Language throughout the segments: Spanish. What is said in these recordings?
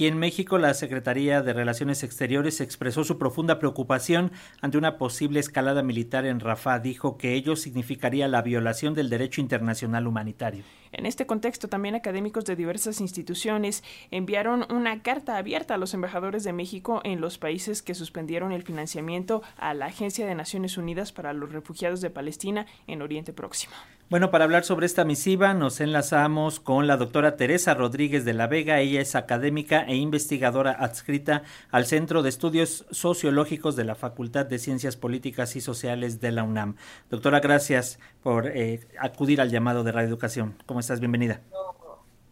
Aquí en México, la Secretaría de Relaciones Exteriores expresó su profunda preocupación ante una posible escalada militar en Rafah. Dijo que ello significaría la violación del derecho internacional humanitario. En este contexto, también académicos de diversas instituciones enviaron una carta abierta a los embajadores de México en los países que suspendieron el financiamiento a la Agencia de Naciones Unidas para los Refugiados de Palestina en Oriente Próximo. Bueno, para hablar sobre esta misiva nos enlazamos con la doctora Teresa Rodríguez de la Vega. Ella es académica e investigadora adscrita al Centro de Estudios Sociológicos de la Facultad de Ciencias Políticas y Sociales de la UNAM. Doctora, gracias por eh, acudir al llamado de Radio Educación. ¿Cómo estás? Bienvenida.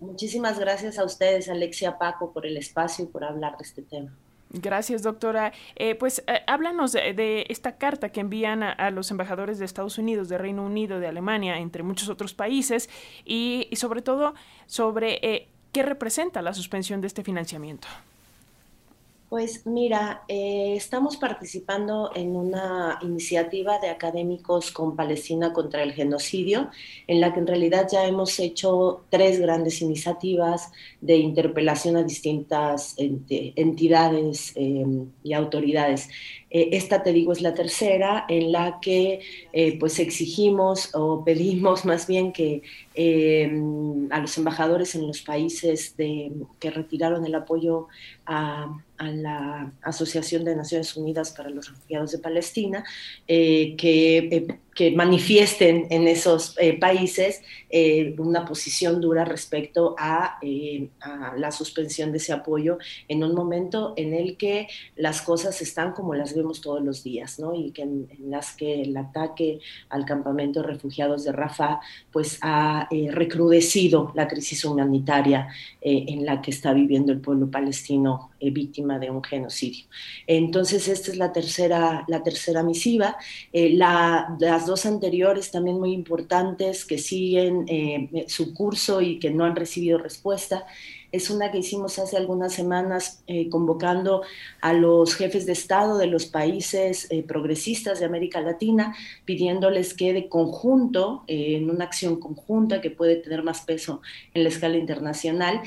muchísimas gracias a ustedes, Alexia Paco, por el espacio y por hablar de este tema. Gracias, doctora. Eh, pues eh, háblanos de, esta carta que envían a, los embajadores de Estados Unidos, de Reino Unido, de Alemania, entre muchos otros países, y, sobre todo sobre eh, qué representa la suspensión de este financiamiento. Pues mira, eh, estamos participando en una iniciativa de académicos con Palestina contra el genocidio, en la que en realidad ya hemos hecho tres grandes iniciativas de interpelación a distintas entidades em, y autoridades. Eh, esta, te digo, es la tercera, en la que eh, pues exigimos o pedimos más bien que em, a los embajadores en los países de, que retiraron el apoyo a la Asociación de Naciones Unidas para los Refugiados de Palestina, eh, que, eh, que, manifiesten en esos eh, países una posición dura respecto a, a, la suspensión de ese apoyo en un momento en el que las cosas están como las vemos todos los días, ¿no? y que en, las que el ataque al campamento de refugiados de Rafah pues ha recrudecido la crisis humanitaria en la que está viviendo el pueblo palestino víctima de un genocidio. Entonces, esta es la tercera, la tercera misiva. Eh, las dos anteriores también muy importantes que siguen eh, su curso y que no han recibido respuesta es una que hicimos hace algunas semanas eh, convocando a los jefes de Estado de los países eh, progresistas de América Latina, pidiéndoles que de conjunto, eh, en una acción conjunta que puede tener más peso en la escala internacional,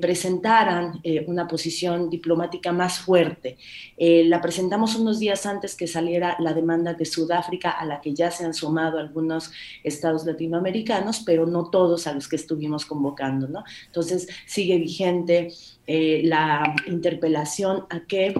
presentaran una posición diplomática más fuerte. la presentamos unos días antes que saliera la demanda de Sudáfrica, a la que ya se han sumado algunos estados latinoamericanos, pero no todos a los que estuvimos convocando. ¿no? Entonces, sigue vigente eh, la interpelación a que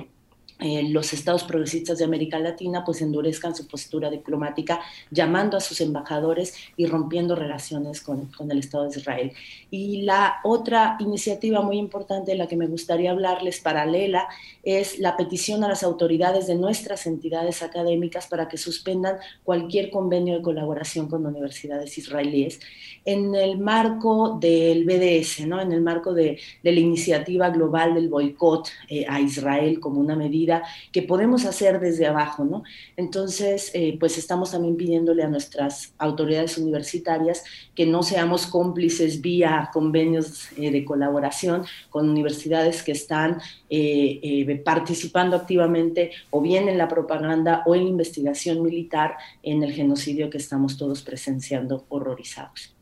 eh, los estados progresistas de América Latina pues endurezcan su postura diplomática, llamando a sus embajadores y rompiendo relaciones con, con, el Estado de Israel. Y la otra iniciativa muy importante de la que me gustaría hablarles paralela es la petición a las autoridades de nuestras entidades académicas para que suspendan cualquier convenio de colaboración con universidades israelíes en el marco del BDS, ¿no? en el marco de, de la iniciativa global del boicot eh, a Israel como una medida que podemos hacer desde abajo, ¿no? Entonces, eh, pues estamos también pidiéndole a nuestras autoridades universitarias que no seamos cómplices vía convenios eh, de colaboración con universidades que están eh, participando activamente o bien en la propaganda o en la investigación militar en el genocidio que estamos todos presenciando horrorizados.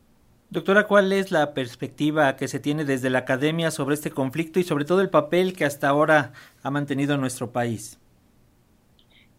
Doctora, ¿cuál es la perspectiva que se tiene desde la academia sobre este conflicto y sobre todo el papel que hasta ahora ha mantenido nuestro país?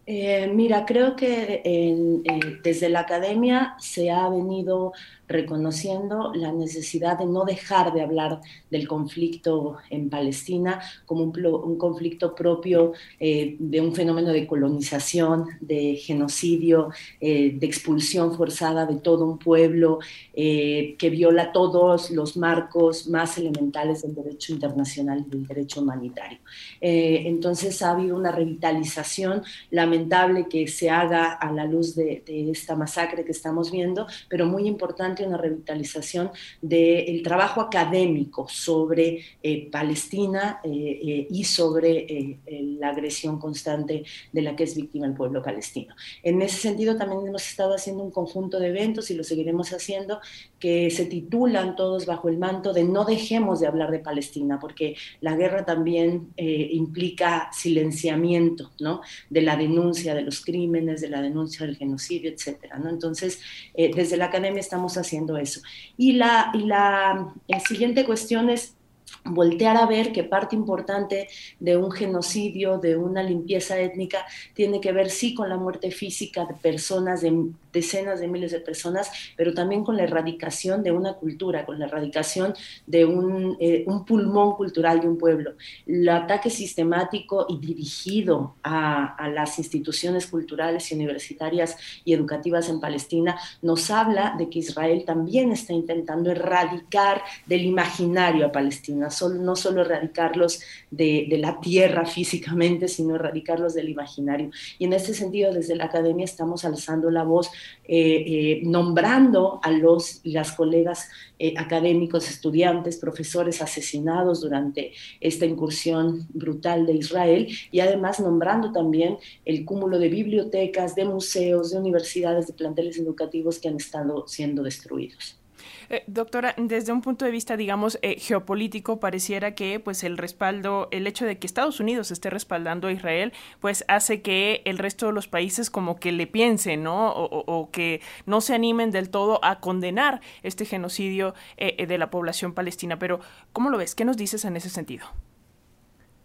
Eh, mira, creo que desde la academia se ha venido reconociendo la necesidad de no dejar de hablar del conflicto en Palestina como un, conflicto propio eh, de un fenómeno de colonización, de genocidio, eh, de expulsión forzada de todo un pueblo que viola todos los marcos más elementales del derecho internacional y del derecho humanitario. entonces ha habido una revitalización, la lamentable que se haga a la luz de, esta masacre que estamos viendo, pero muy importante una revitalización del trabajo académico sobre eh, Palestina eh, eh, y sobre la agresión constante de la que es víctima el pueblo palestino. En ese sentido también hemos estado haciendo un conjunto de eventos y lo seguiremos haciendo que se titulan todos bajo el manto de no dejemos de hablar de Palestina, porque la guerra también implica silenciamiento ¿no? de la denuncia de los crímenes, de la denuncia del genocidio, etcétera, ¿no? Entonces, eh, desde la academia estamos haciendo eso. Y la, y la, siguiente cuestión es voltear a ver que parte importante de un genocidio, de una limpieza étnica, tiene que ver sí con la muerte física de personas, de decenas de miles de personas, pero también con la erradicación de una cultura, con la erradicación de un, eh, pulmón cultural de un pueblo. El ataque sistemático y dirigido a, las instituciones culturales y universitarias y educativas en Palestina nos habla de que Israel también está intentando erradicar del imaginario a Palestina no solo erradicarlos de, la tierra físicamente, sino erradicarlos del imaginario. Y en este sentido, desde la academia estamos alzando la voz, eh, eh, nombrando a los las colegas eh, académicos, estudiantes, profesores asesinados durante esta incursión brutal de Israel y además nombrando también el cúmulo de bibliotecas, de museos, de universidades, de planteles educativos que han estado siendo destruidos. Eh, doctora, desde un punto de vista, digamos, eh, geopolítico, pareciera que pues el respaldo, el hecho de que Estados Unidos esté respaldando a Israel, pues hace que el resto de los países como que le piensen, ¿no? O, que no se animen del todo a condenar este genocidio eh, de la población palestina. Pero, ¿cómo lo ves? ¿Qué nos dices en ese sentido?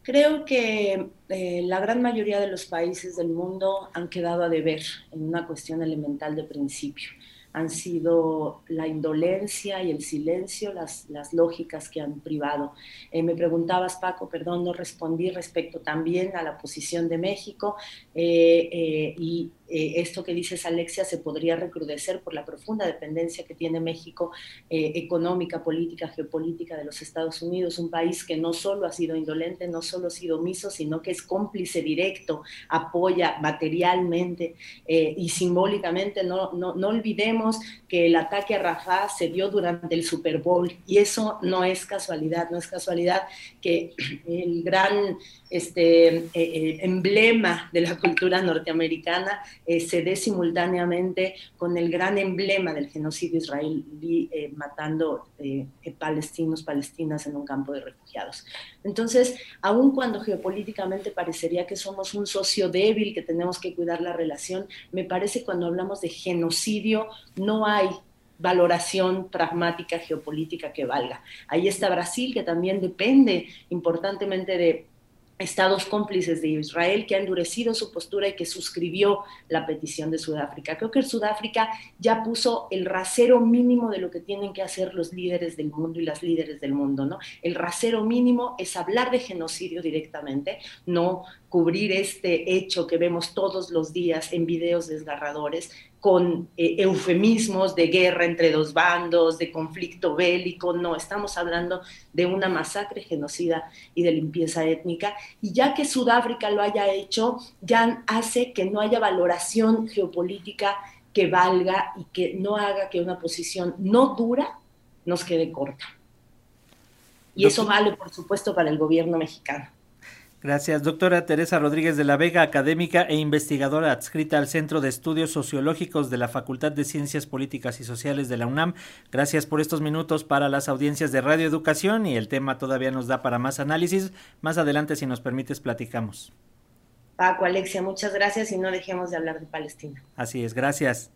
Creo que la gran mayoría de los países del mundo han quedado a deber en una cuestión elemental de principio han sido la indolencia y el silencio, las, las lógicas que han privado. Eh, me preguntabas, Paco, perdón, no respondí respecto también a la posición de México eh, eh, y eh, esto que dices, Alexia, se podría recrudecer por la profunda dependencia que tiene México eh, económica, política, geopolítica de los Estados Unidos, un país que no solo ha sido indolente, no solo ha sido omiso, sino que es cómplice directo, apoya materialmente eh, y simbólicamente. No, no, no olvidemos que el ataque a Rafah se dio durante el Super Bowl y eso no es casualidad, no es casualidad que el gran este, emblema de la cultura norteamericana eh, se dé simultáneamente con el gran emblema del genocidio israelí eh, matando eh, palestinos, palestinas en un campo de refugiados. Entonces, aun cuando geopolíticamente parecería que somos un socio débil, que tenemos que cuidar la relación, me parece cuando hablamos de genocidio no hay valoración pragmática geopolítica que valga. Ahí está Brasil, que también depende importantemente de estados cómplices de Israel que ha endurecido su postura y que suscribió la petición de Sudáfrica. Creo que Sudáfrica ya puso el rasero mínimo de lo que tienen que hacer los líderes del mundo y las líderes del mundo, ¿no? El rasero mínimo es hablar de genocidio directamente, no cubrir este hecho que vemos todos los días en videos desgarradores, con eh, eufemismos de guerra entre dos bandos, de conflicto bélico, no, estamos hablando de una masacre genocida y de limpieza étnica. Y ya que Sudáfrica lo haya hecho, ya hace que no haya valoración geopolítica que valga y que no haga que una posición no dura nos quede corta. Y eso vale, por supuesto, para el gobierno mexicano. Gracias, doctora Teresa Rodríguez de la Vega, académica e investigadora adscrita al Centro de Estudios Sociológicos de la Facultad de Ciencias Políticas y Sociales de la UNAM. Gracias por estos minutos para las audiencias de Radio Educación y el tema todavía nos da para más análisis. Más adelante, si nos permites, platicamos. Paco, Alexia, muchas gracias y no dejemos de hablar de Palestina. Así es, gracias.